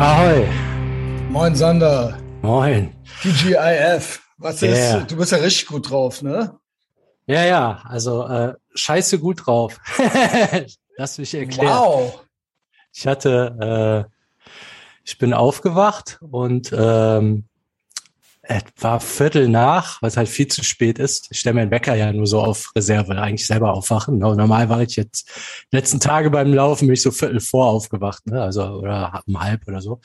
Ahoi. Moin Sander. Moin. TGIF. Was Yeah. ist? Du bist ja richtig gut drauf, ne? Ja, ja, also äh, scheiße gut drauf. Lass mich erklären. Wow. Ich hatte, äh, ich bin aufgewacht und ähm, es war Viertel nach, was halt viel zu spät ist. Ich stelle meinen Wecker ja nur so auf Reserve, eigentlich selber aufwachen. No- Normal war ich jetzt letzten Tage beim Laufen bin ich so Viertel vor aufgewacht, ne? Also oder um halb oder so.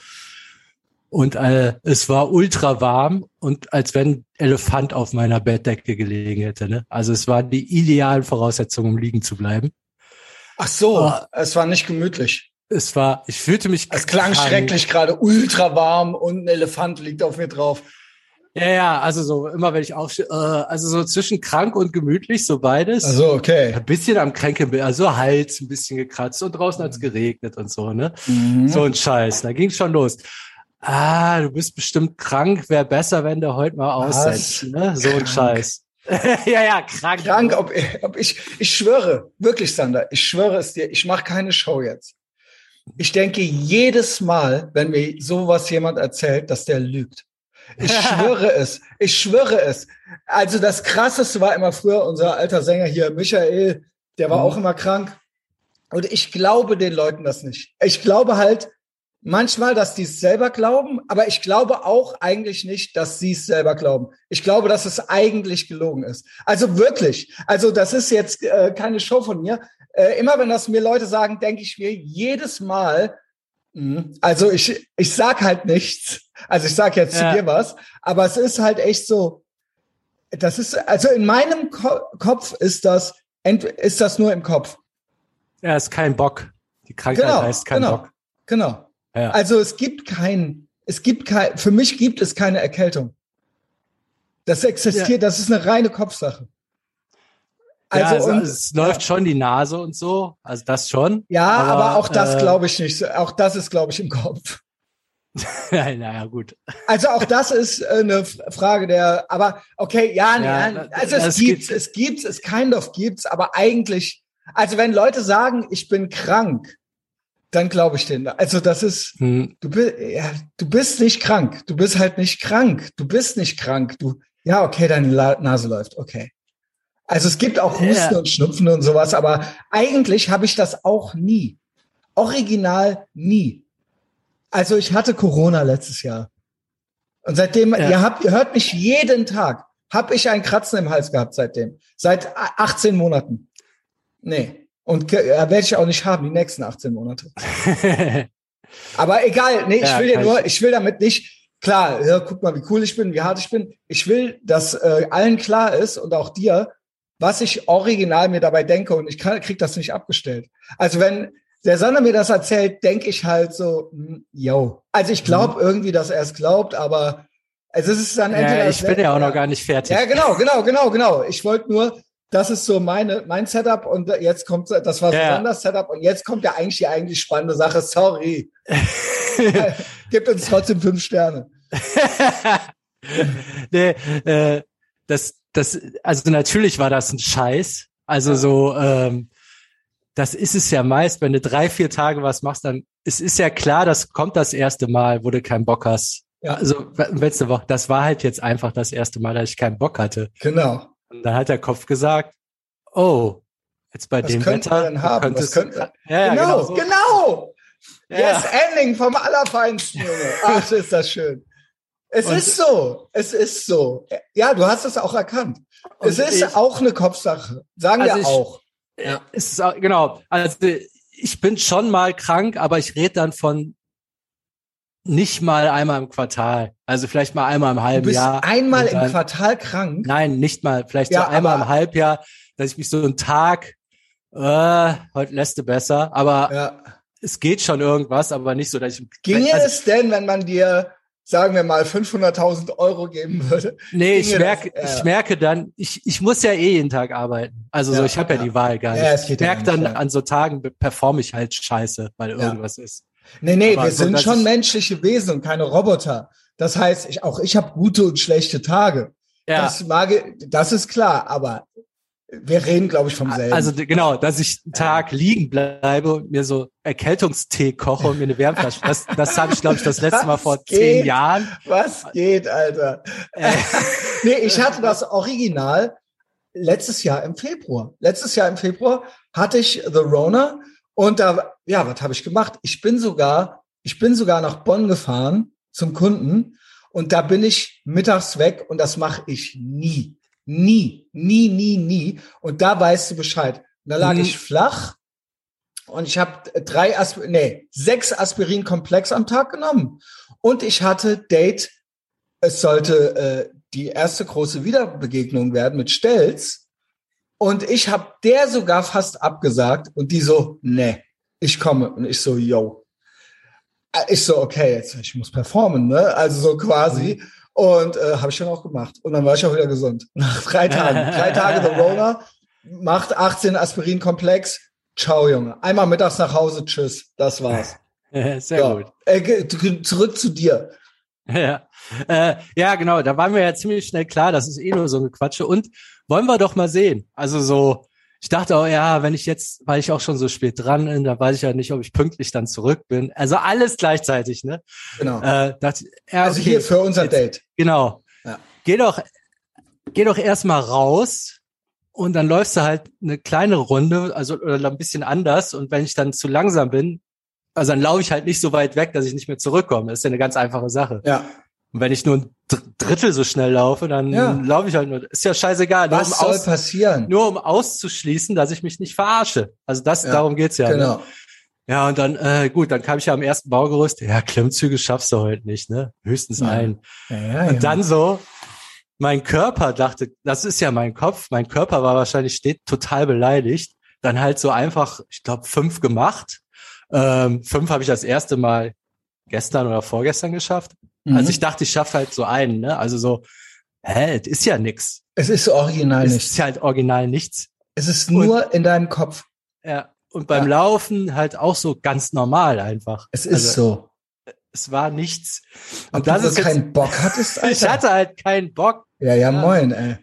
Und äh, es war ultra warm und als wenn ein Elefant auf meiner Bettdecke gelegen hätte. Ne? Also es waren die idealen Voraussetzungen, um liegen zu bleiben. Ach so, Oh. es war nicht gemütlich. Es war, ich fühlte mich. Es klang krank. schrecklich gerade, ultra warm und ein Elefant liegt auf mir drauf. Ja, ja, also so immer wenn ich aufstehe, äh, also so zwischen krank und gemütlich, so beides. Also okay. ein bisschen am Kränkeln, also Hals ein bisschen gekratzt und draußen hat's geregnet und so, ne? Mhm. So ein Scheiß, da ging's schon los. Ah, du bist bestimmt krank, wäre besser, wenn du heute mal aussetzt, ne? So ein Krank. Scheiß. ja, ja, krank. Krank, ob, ob ich, ich schwöre, wirklich Sander, ich schwöre es dir, ich mache keine Show jetzt. Ich denke jedes Mal, wenn mir sowas jemand erzählt, dass der lügt. Ich schwöre es, ich schwöre es. Also das Krasseste war immer früher unser alter Sänger hier, Michael, der war Mhm. auch immer krank. Und ich glaube den Leuten das nicht. Ich glaube halt manchmal, dass die es selber glauben, aber ich glaube auch eigentlich nicht, dass sie es selber glauben. Ich glaube, dass es eigentlich gelogen ist. Also wirklich. Also das ist jetzt äh, keine Show von mir. Äh, immer wenn das mir Leute sagen, denke ich mir jedes Mal, also ich, ich sag halt nichts. Also ich sag jetzt Ja. zu dir was, aber es ist halt echt so, das ist, also in meinem Ko Kopf ist das, ist das nur im Kopf. Ja, ist kein Bock. Die Krankheit Genau, heißt kein genau. Bock. Genau. Ja. Also es gibt kein, es gibt kein, für mich gibt es keine Erkältung. Das existiert, das ist eine reine Kopfsache. Also, Also, ja, und, es, es läuft schon die Nase und so, also das schon. ja, aber, auch das äh, glaube ich nicht. Auch das ist, glaube ich, im Kopf. naja, gut. Also auch das ist äh, eine Frage der, aber okay, ja, nee, Ja, also es gibt's, es gibt's, es kind of gibt's, aber eigentlich, also wenn Leute sagen, ich bin krank, dann glaube ich denen. Also das ist, Hm, du bist, ja, du bist nicht krank. Du bist halt nicht krank. Du bist nicht krank. Du, ja, okay, deine Nase läuft. Okay. Also es gibt auch Husten Ja. und Schnupfen und sowas, aber eigentlich habe ich das auch nie. Original nie. Also ich hatte Corona letztes Jahr. Und seitdem, Ja. ihr habt, ihr hört mich jeden Tag, habe ich ein Kratzen im Hals gehabt seitdem. Seit a- 18 Monaten. Nee. Und äh, werde ich auch nicht haben, die nächsten 18 Monate. Aber egal, nee, ich Ja, will dir nur, ich will damit nicht, klar, ja, guck mal, wie cool ich bin, wie hart ich bin. Ich will, dass äh, allen klar ist und auch dir, was ich original mir dabei denke und ich kann, krieg das nicht abgestellt. Also wenn der Sander mir das erzählt, denke ich halt so, hm, yo. Also ich glaube irgendwie, dass er es glaubt, aber also es ist dann entweder Mhm. ja, ich bin ja auch noch gar nicht fertig. Ja, genau, genau, genau, genau. Ich wollte nur, das ist so meine, mein Setup und jetzt kommt, das war Ja. das Setup und jetzt kommt ja eigentlich die eigentlich spannende Sache. Sorry. Gibt uns trotzdem fünf Sterne. nee, äh, das, das, also natürlich war das ein Scheiß. Also so, ähm, das ist es ja meist, wenn du drei, vier Tage was machst, dann es ist ja klar, das kommt das erste Mal, wo du keinen Bock hast. Ja. Also letzte Woche, das war halt jetzt einfach das erste Mal, dass ich keinen Bock hatte. Genau. Und dann hat der Kopf gesagt, oh, jetzt bei Was dem könnten Wetter denn haben? könntest Was wir- ja, ja, genau, so. genau. Ja. Yes, Ending vom Allerfeinsten, Junge. Ach, ist das schön. Es Und- ist so. Es ist so. Ja, du hast es auch erkannt. es ist ich- auch eine Kopfsache. Sagen Also wir ich- auch. Ja. Es ist auch, genau. Also ich bin schon mal krank, aber ich rede dann von nicht mal einmal im Quartal. Also vielleicht mal einmal im Du halben bist Jahr. einmal Und im dann- Quartal krank. Nein, nicht mal. Vielleicht Ja, so einmal im Halbjahr, dass ich mich so einen Tag, äh, heute lässt du besser, aber Ja. es geht schon irgendwas, aber nicht so, dass ich. Ginge also, es denn, wenn man dir, sagen wir mal, 500.000 Euro geben würde? Nee, ich merke, das? Ja. ich merke dann, ich, ich muss ja eh jeden Tag arbeiten. Also so, Ja, ich habe ja, ja. die Wahl gar Ja, nicht. es ich ja merke nicht, dann ja. an so Tagen performe ich halt scheiße, weil irgendwas ist. Nee, nee, Aber wir so, sind schon ich- menschliche Wesen und keine Roboter. Das heißt, ich, auch ich habe gute und schlechte Tage. Ja, Das, mag, das ist klar, aber Wir reden, glaube ich, vom selben. Also genau, dass ich einen Tag liegen bleibe und mir so Erkältungstee koche und mir eine Wärmflasche. Das, das habe ich, glaube ich, das letzte Mal vor geht? zehn Jahren. Was geht, Alter? Äh. nee, ich hatte das Original letztes Jahr im Februar. Letztes Jahr im Februar hatte ich The Rona und da, ja, was habe ich gemacht? Ich bin sogar, ich bin sogar nach Bonn gefahren zum Kunden und da bin ich mittags weg und das mache ich nie. Nie, nie, nie, nie. Und da weißt du Bescheid. Und da lag Mhm. ich flach und ich habe drei Asp nee, sechs Aspirin-Komplex am Tag genommen. Und ich hatte Date, es sollte äh, die erste große Wiederbegegnung werden mit Stelz. Und ich habe der sogar fast abgesagt und die so, nee, ich komme. Und ich so, yo. Äh, Ich so, okay, jetzt ich muss performen, ne? Also so quasi. Und äh, habe ich dann auch gemacht. Und dann war ich auch wieder gesund. Nach drei Tagen. drei Tage The Roller, macht 18 Aspirin-Komplex. Ciao, Junge. Einmal mittags nach Hause, tschüss. Das war's. Sehr ja. gut. Äh, zurück zu dir. Ja. Äh, ja, genau, da waren wir ja ziemlich schnell klar, das ist eh nur so ein Quatsche. Und wollen wir doch mal sehen. Also so, ich dachte auch, ja, wenn ich jetzt, weil ich auch schon so spät dran bin, da weiß ich ja nicht, ob ich pünktlich dann zurück bin. Also alles gleichzeitig, ne? Genau. Äh, dachte, ja, also okay, hier für unser jetzt- Date. Genau. Ja. Geh doch, geh doch erstmal raus und dann läufst du halt eine kleine Runde, also oder ein bisschen anders. Und wenn ich dann zu langsam bin, also dann laufe ich halt nicht so weit weg, dass ich nicht mehr zurückkomme. Das ist ja eine ganz einfache Sache. Ja. Und wenn ich nur ein Dr- Drittel so schnell laufe, dann Ja. laufe ich halt nur. Ist ja scheißegal. Nur Was um, soll aus, passieren? nur um auszuschließen, dass ich mich nicht verarsche. Also das, Ja, darum geht's ja. Ne? Genau. Ja, und dann, äh, gut, dann kam ich ja am ersten Baugerüst. Ja, Klimmzüge schaffst du heute nicht, ne? Höchstens Ja. ein. Ja, Und dann so, mein Körper dachte, das ist ja mein Kopf. Mein Körper war wahrscheinlich steht total beleidigt. Dann halt so einfach, ich glaube, fünf gemacht. Ähm, fünf habe ich das erste Mal gestern oder vorgestern geschafft. Mhm. Also ich dachte, ich schaffe halt so einen, ne? Also so, hä, es ist ja nix. es ist original Es nicht. ist halt original nichts. Es ist nur in deinem Kopf. Ja. Und beim Ja. Laufen halt auch so ganz normal einfach. Es ist also, so. Es war nichts. Ob Und das du ist jetzt, keinen Bock hattest, Alter. ich hatte halt keinen Bock. ja, ja, Ja. moin, ey.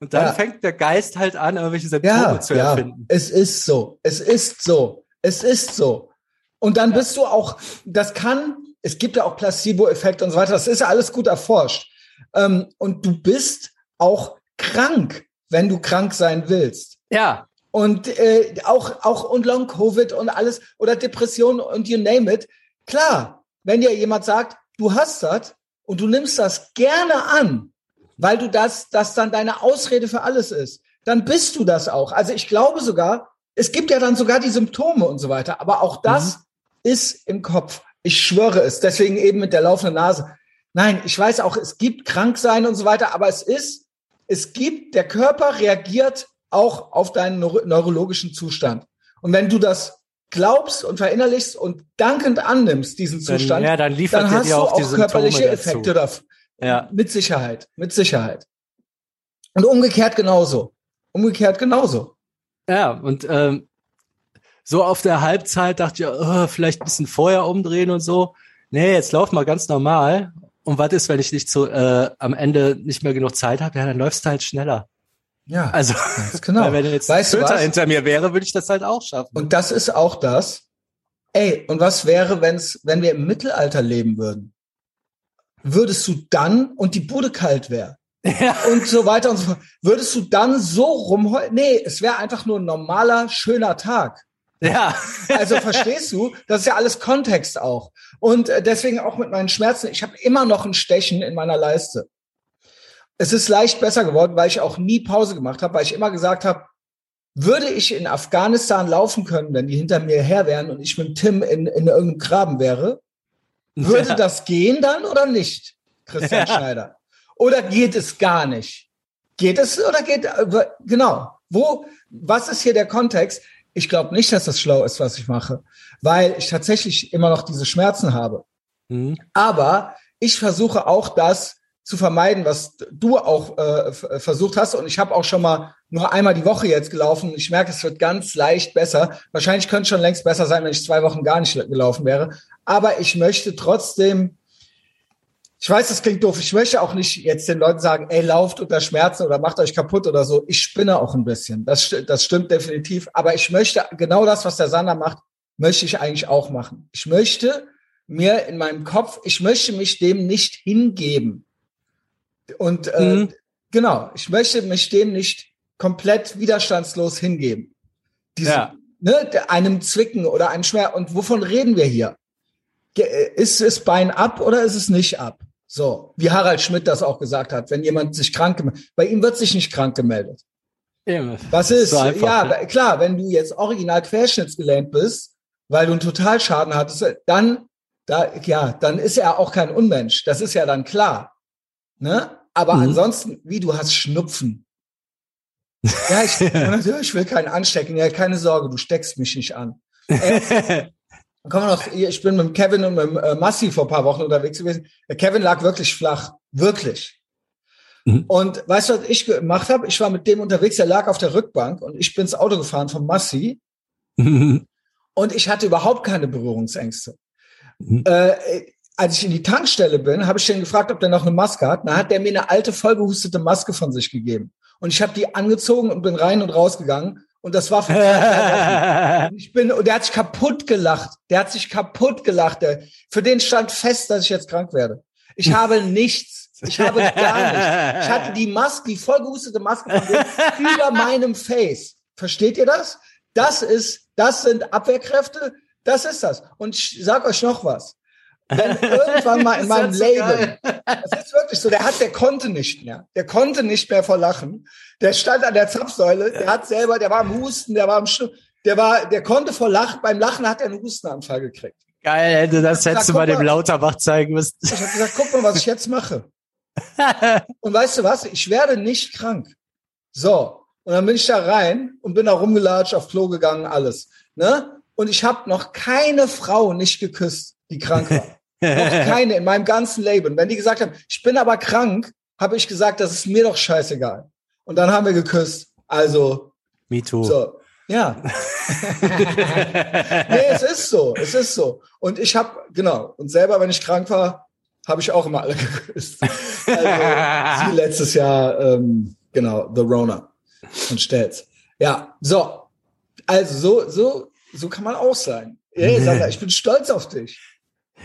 Und dann Ja. fängt der Geist halt an, irgendwelche Symptome Ja, zu ja. erfinden. Es ist so. Es ist so. Es ist so. Und dann bist du auch, das kann, es gibt ja auch Placebo-Effekte und so weiter. Das ist ja alles gut erforscht. Ähm, und du bist auch krank, wenn du krank sein willst. Ja, und äh, auch auch und Long Covid und alles oder Depression und you name it. Klar, wenn dir jemand sagt, du hast das und du nimmst das gerne an, weil du das das dann deine Ausrede für alles ist, dann bist du das auch. Also ich glaube sogar, es gibt ja dann sogar die Symptome und so weiter, aber auch das ist im Kopf. Ich schwöre es. Deswegen eben mit der laufenden Nase. Nein, ich weiß auch, es gibt Kranksein und so weiter, aber es ist, es gibt, der Körper reagiert auch auf deinen neuro neurologischen Zustand. Und wenn du das glaubst und verinnerlichst und dankend annimmst, diesen dann, Zustand, ja, dann liefert dann hast dir du auch die auch Symptome körperliche dazu. Effekte dafür. Ja. Mit Sicherheit, mit Sicherheit. Und umgekehrt genauso. Umgekehrt genauso. Ja, und ähm, so auf der Halbzeit dachte ich, oh, vielleicht ein bisschen vorher umdrehen und so. Nee, jetzt lauf mal ganz normal. Und was ist, wenn ich nicht so äh, am Ende nicht mehr genug Zeit habe? Ja, dann läufst du halt schneller. Ja, Also, genau. wenn jetzt Weißt Twitter was? hinter mir wäre, würde ich das halt auch schaffen. Und das ist auch das. Ey, und was wäre, wenn's, wenn wir im Mittelalter leben würden? Würdest du dann, und die Bude kalt wäre, ja. und so weiter und so fort, würdest du dann so rumheulen? Nee, es wäre einfach nur ein normaler, schöner Tag. Ja. Also verstehst du, das ist ja alles Kontext auch. Und äh, deswegen auch mit meinen Schmerzen, ich habe immer noch ein Stechen in meiner Leiste. Es ist leicht besser geworden, weil ich auch nie Pause gemacht habe, weil ich immer gesagt habe, würde ich in Afghanistan laufen können, wenn die hinter mir her wären und ich mit Tim in, in irgendeinem Graben wäre, würde ja. das gehen dann oder nicht, Christian Ja. Schneider? Oder geht es gar nicht? Geht es oder geht, äh, genau. Wo, was ist hier der Kontext? Ich glaube nicht, dass das schlau ist, was ich mache, weil ich tatsächlich immer noch diese Schmerzen habe. Hm. Aber ich versuche auch das zu vermeiden, was du auch äh, versucht hast. Und ich habe auch schon mal nur einmal die Woche jetzt gelaufen. Ich merke, es wird ganz leicht besser. Wahrscheinlich könnte es schon längst besser sein, wenn ich zwei Wochen gar nicht gelaufen wäre. Aber ich möchte trotzdem, ich weiß, das klingt doof. Ich möchte auch nicht jetzt den Leuten sagen, ey, lauft unter Schmerzen oder macht euch kaputt oder so. Ich spinne auch ein bisschen. Das, das stimmt definitiv. Aber ich möchte genau das, was der Sander macht, möchte ich eigentlich auch machen. Ich möchte mir in meinem Kopf, ich möchte mich dem nicht hingeben. Und äh, mhm. genau, ich möchte mich dem nicht komplett widerstandslos hingeben. Diese, ja. ne, einem Zwicken oder einem Schmerz. Und wovon reden wir hier? Ist es Bein ab oder ist es nicht ab? So, wie Harald Schmidt das auch gesagt hat, wenn jemand sich krank gemeldet, bei ihm wird sich nicht krank gemeldet. Eben. Was ist? So einfach, ja, ne? klar, wenn du jetzt original querschnittsgelähmt bist, weil du einen Totalschaden hattest, dann, da, ja, dann ist er auch kein Unmensch. Das ist ja dann klar. Ne? Aber mhm. ansonsten, wie du hast Schnupfen. Ja, ich, ich will keinen anstecken. Ja, keine Sorge, du steckst mich nicht an. kommen wir noch, ich bin mit Kevin und mit äh, Massi vor paar Wochen unterwegs gewesen. Kevin lag wirklich flach. Wirklich. Mhm. Und weißt du, was ich gemacht habe? Ich war mit dem unterwegs, der lag auf der Rückbank und ich bin ins Auto gefahren von Massi. Mhm. Und ich hatte überhaupt keine Berührungsängste. Mhm. Äh, als ich in die Tankstelle bin, habe ich den gefragt, ob der noch eine Maske hat. Dann hat der mir eine alte, vollgehustete Maske von sich gegeben. Und ich habe die angezogen und bin rein und rausgegangen. Und das war für ich bin und der hat sich kaputt gelacht. Der hat sich kaputt gelacht. Der, für den stand fest, dass ich jetzt krank werde. Ich habe nichts. Ich habe gar nichts. Ich hatte die Maske, die vollgehustete Maske über meinem Face. Versteht ihr das? Das ist, das sind Abwehrkräfte. Das ist das. Und ich sag euch noch was. Wenn irgendwann mal in meinem Leben, das ist wirklich so, der hat, der konnte nicht mehr. Der konnte nicht mehr vor Lachen. Der stand an der Zapfsäule, der hat selber, der war am Husten, der war am Sch der war, der konnte vor Lachen, beim Lachen hat er einen Hustenanfall gekriegt. Geil, hätte das hättest du mal dem Lauterbach zeigen müssen. Ich habe gesagt, guck mal, was ich jetzt mache. und weißt du was? Ich werde nicht krank. So. Und dann bin ich da rein und bin da rumgelatscht, auf Klo gegangen, alles. Ne? Und ich habe noch keine Frau nicht geküsst, die krank war. noch keine in meinem ganzen Leben. Wenn die gesagt haben, ich bin aber krank, habe ich gesagt, das ist mir doch scheißegal. Und dann haben wir geküsst. Also. Me too. So. Ja. nee, es ist so, es ist so. Und ich habe, genau, und selber, wenn ich krank war, habe ich auch immer alle geküsst. Also, sie letztes Jahr, ähm, genau, The Rona und Stelz. Ja, so. Also, so, so, so kann man auch sein. Hey, Sandra, ich bin stolz auf dich.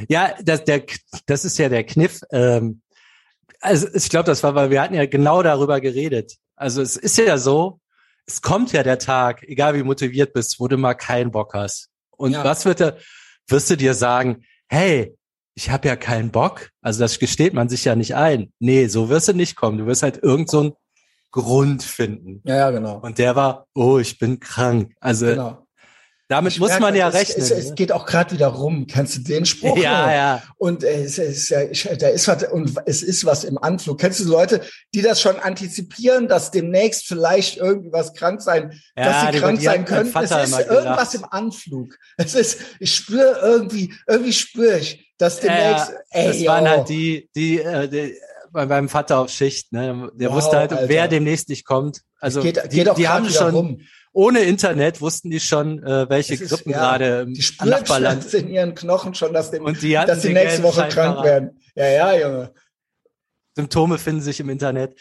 Ja, das, der, das ist ja der Kniff. Ähm, also ich glaube, das war, weil wir hatten ja genau darüber geredet. Also es ist ja so, es kommt ja der Tag, egal wie motiviert bist, wo du mal keinen Bock hast. Und ja. was wird er, wirst du dir sagen, hey, ich habe ja keinen Bock. Also das gesteht man sich ja nicht ein. Nee, so wirst du nicht kommen. Du wirst halt irgend so einen Grund finden. Ja, ja, genau. Und der war, oh, ich bin krank. Also genau. Damit ich muss merke, man ja es, rechnen. Es, es, ne? geht auch gerade wieder rum. Kennst du den Spruch? Ja, ja. Und äh, es ist ja, ich, da ist was und es ist was im Anflug. Kennst du Leute, die das schon antizipieren, dass demnächst vielleicht irgendwie was krank sein, ja, dass sie krank sein können? Es ist irgendwas im Anflug. Es ist, ich spüre irgendwie, irgendwie spüre ich, dass demnächst. Ja, ey, das waren yo. halt die, die, äh, die bei meinem Vater auf Schicht. Ne? Der wow, wusste halt, Alter. wer demnächst nicht kommt. Also geht, die, geht die haben schon. Rum ohne Internet wussten die schon, äh, welche ist, Grippen ja, gerade im die Nachbarland in ihren Knochen schon, dass, dem, und die dass sie nächste Woche krank werden. Ja, ja, Junge. Symptome finden sich im Internet.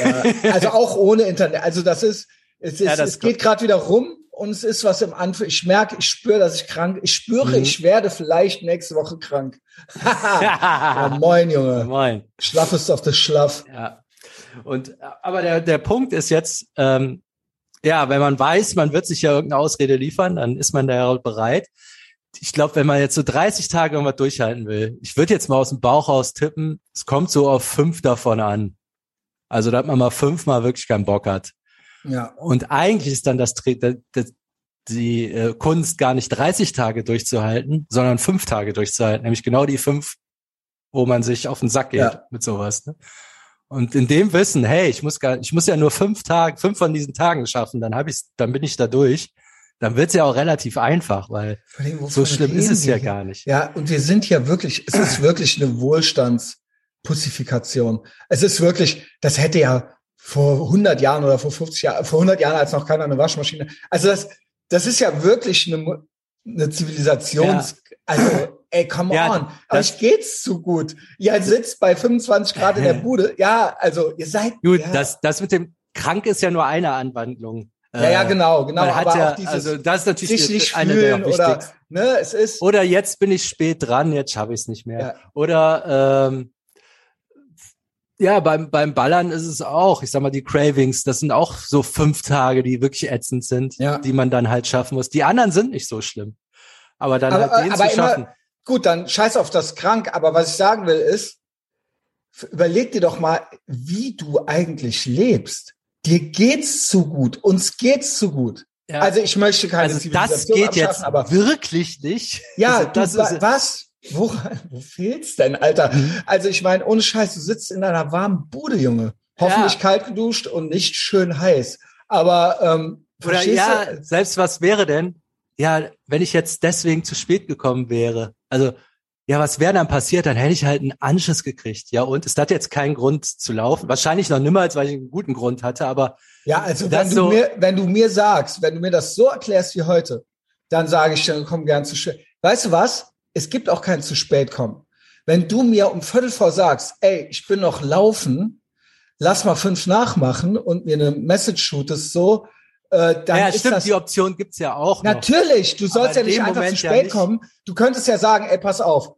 Ja, also auch ohne Internet. Also das ist, es, ist, ja, es geht gerade wieder rum und es ist was im Anfang. Ich merke, ich spüre, dass ich krank. Ich spüre, mhm. ich werde vielleicht nächste Woche krank. ja, moin, Junge. Moin. Schlaff ist auf das Schlaff. Ja. Und aber der der Punkt ist jetzt, ähm, ja, wenn man weiß, man wird sich ja irgendeine Ausrede liefern, dann ist man da ja bereit. Ich glaube, wenn man jetzt so 30 Tage irgendwas durchhalten will, ich würde jetzt mal aus dem Bauch raus tippen, es kommt so auf fünf davon an. Also, dass man mal fünfmal wirklich keinen Bock hat. Ja. Und eigentlich ist dann das, das die äh, Kunst gar nicht 30 Tage durchzuhalten, sondern fünf Tage durchzuhalten, nämlich genau die fünf, wo man sich auf den Sack geht ja. mit sowas. Ne? Und in dem Wissen, hey, ich muss gar, ich muss ja nur fünf Tage, fünf von diesen Tagen schaffen, dann habe ich, dann bin ich da durch. Dann wird's ja auch relativ einfach, weil so schlimm ist es ja gar nicht. Ja, und wir sind ja wirklich, es ist wirklich eine Wohlstandspussifikation. Es ist wirklich, das hätte ja vor 100 Jahren oder vor 50 Jahren, vor 100 Jahren als noch keiner eine Waschmaschine. Also das, das ist ja wirklich eine, eine Zivilisations, ja. also ey, come Ja, on, euch geht's zu gut. Ihr sitzt bei 25 Grad in der Bude. Ja, also ihr seid. Gut, ja. das, das mit dem krank ist ja nur eine Anwandlung. Ja, ja, Äh, genau, genau. man Aber ja, auch dieses also das ist natürlich sich nicht eine der fühlen oder, ne, es ist, Oder jetzt bin ich spät dran, jetzt schaffe ich es nicht mehr. Ja. Oder ähm, ja, beim, beim Ballern ist es auch, ich sag mal, die Cravings, das sind auch so fünf Tage, die wirklich ätzend sind, Ja. die man dann halt schaffen muss. Die anderen sind nicht so schlimm. Aber dann Aber- halt den aber zu immer- schaffen. Gut, dann scheiß auf das krank. Aber was ich sagen will ist, überleg dir doch mal, wie du eigentlich lebst. Dir geht's zu gut. Uns geht's zu gut. Ja. Also ich möchte keine also das geht jetzt aber wirklich nicht. Ja, also das du, ist, was? Wo, wo fehlt's denn, Alter? Mhm. Also ich meine, ohne Scheiß, du sitzt in einer warmen Bude, Junge. Hoffentlich Ja. kalt geduscht und nicht schön heiß. Aber ähm, Oder ja, du? selbst was wäre denn? Ja, wenn ich jetzt deswegen zu spät gekommen wäre. Also, ja, was wäre dann passiert? Dann hätte ich halt einen Anschiss gekriegt. Ja, und es hat jetzt keinen Grund zu laufen. Wahrscheinlich noch nimmer, als weil ich einen guten Grund hatte, aber Ja, also wenn du, so- mir, wenn du mir sagst, wenn du mir das so erklärst wie heute, dann sage ich dann komm gern zu spät. Weißt du was? Es gibt auch kein zu spät kommen. Wenn du mir um Viertel vor sagst, ey, ich bin noch laufen, lass mal fünf nachmachen und mir eine Message shootest so, äh, dann ja, ist stimmt, das die Option gibt's ja auch noch. Natürlich, du sollst ja nicht einfach Moment zu ja spät nicht. kommen. Du könntest ja sagen, ey, pass auf,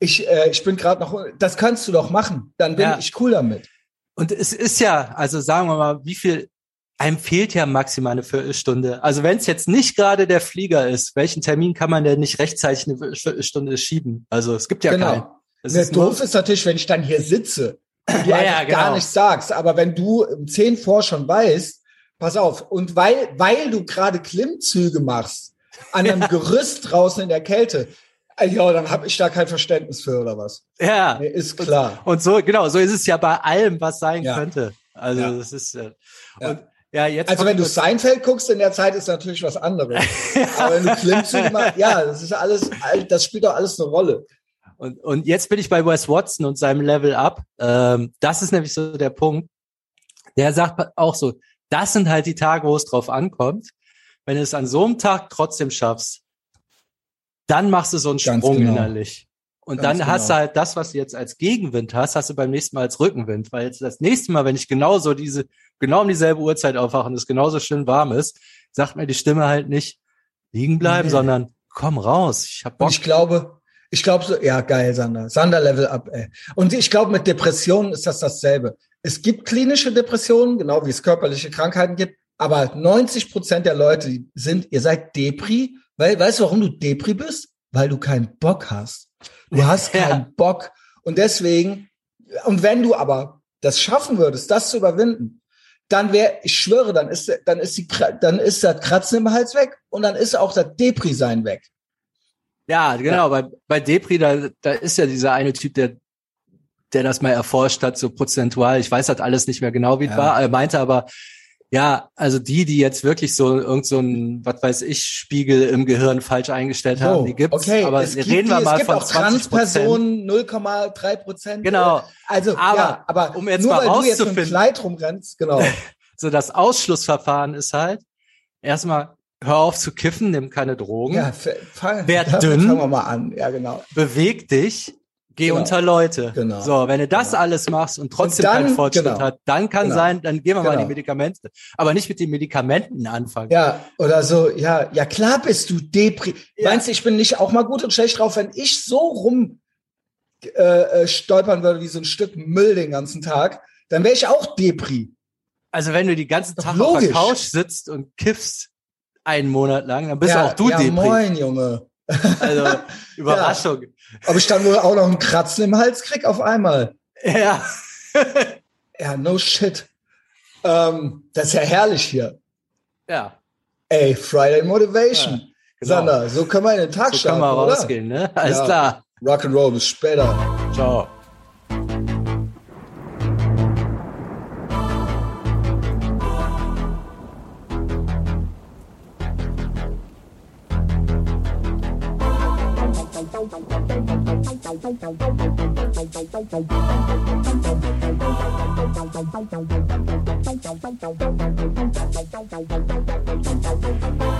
ich, äh, ich bin gerade noch, das kannst du doch machen. Dann bin Ja. ich cool damit. Und es ist ja, also sagen wir mal, wie viel, einem fehlt ja maximal eine Viertelstunde. Also wenn es jetzt nicht gerade der Flieger ist, welchen Termin kann man denn nicht rechtzeitig eine Viertelstunde schieben? Also es gibt ja keinen. genau. Es Ne, ist doof ist natürlich, wenn ich dann hier sitze und du Ja, ja, genau. gar nichts sagst. Aber wenn du um zehn vor schon weißt, pass auf. Und weil, weil du gerade Klimmzüge machst an einem Gerüst draußen in der Kälte, äh, ja, dann habe ich da kein Verständnis für oder was. ja. Mir ist klar. Und so, genau, so ist es ja bei allem, was sein Ja. könnte. Also Ja. das ist äh, Ja. und ja jetzt Also wenn du Seinfeld guckst in der Zeit, ist natürlich was anderes. Aber wenn du Klimmzüge machst, ja, das ist alles, das spielt doch alles eine Rolle. Und, und jetzt bin ich bei Wes Watson und seinem Level Up. Ähm, das ist nämlich so der Punkt. Der sagt auch so, das sind halt die Tage, wo es drauf ankommt. Wenn du es an so einem Tag trotzdem schaffst, dann machst du so einen Ganz Sprung genau. innerlich. Und Ganz dann hast du genau. halt das, was du jetzt als Gegenwind hast, hast du beim nächsten Mal als Rückenwind. Weil jetzt das nächste Mal, wenn ich genauso diese, genau um dieselbe Uhrzeit aufwache und es genauso schön warm ist, sagt mir die Stimme halt nicht liegen bleiben, Nee. sondern komm raus. Ich hab Und Bock. ich glaube, ich glaube so, ja, geil, Sander. Sander Level Up, ey. Und ich glaube, mit Depressionen ist das dasselbe. Es gibt klinische Depressionen, genau wie es körperliche Krankheiten gibt, aber 90 Prozent der Leute sind, ihr seid Depri, weil, weißt du, warum du Depri bist? Weil du keinen Bock hast. Du hast Ja. keinen Bock. Und deswegen, und wenn du aber das schaffen würdest, das zu überwinden, dann wäre, ich schwöre, dann ist, dann ist die, dann ist das Kratzen im Hals weg und dann ist auch das Depri-Sein weg. Ja, genau. Bei, bei Depri, da, da ist ja dieser eine Typ, der, der das mal erforscht hat, so prozentual. Ich weiß halt alles nicht mehr genau, wie es Ja. war. Er meinte aber, ja, also die, die jetzt wirklich so irgend so ein, was weiß ich, Spiegel im Gehirn falsch eingestellt haben, die gibt's. Okay, aber es gibt reden wir die, mal es gibt von auch 20 Transpersonen 0,3 Prozent. Genau. Also, Aber, ja, aber um jetzt nur mal weil du jetzt mit rauszufinden- Kleid rumrennst, genau. So das Ausschlussverfahren ist halt, erstmal hör auf zu kiffen, nimm keine Drogen, ja, fang, Werd damit dünn. Fangen wir mal an. Ja, genau. beweg dich, geh Genau. unter Leute. Genau. So, wenn du das Genau. alles machst und trotzdem Und dann- keinen Fortschritt genau. hat, dann kann Genau. sein, dann gehen wir mal in die Genau. Medikamente. Aber nicht mit den Medikamenten anfangen. Ja, oder so, ja, ja klar bist du Depri. Ja. Meinst du, ich bin nicht auch mal gut und schlecht drauf, wenn ich so rum äh, äh, stolpern würde wie so ein Stück Müll den ganzen Tag, dann wäre ich auch Depri. Also wenn du die ganzen Tag auf logisch. der Couch sitzt und kiffst einen Monat lang, dann bist ja, auch du ja, Depri. moin, Junge. Also Überraschung. Ob ich dann wohl auch noch einen Kratzen im Hals krieg auf einmal. Ja. Ja, no shit. Ähm, das ist ja herrlich hier. Ja. Ey, Friday Motivation. Ja, genau. Sander, so können wir in den Tag So starten, können wir oder? rausgehen, ne? Alles Ja. klar. Rock'n'Roll, bis später. Ciao. Thank you.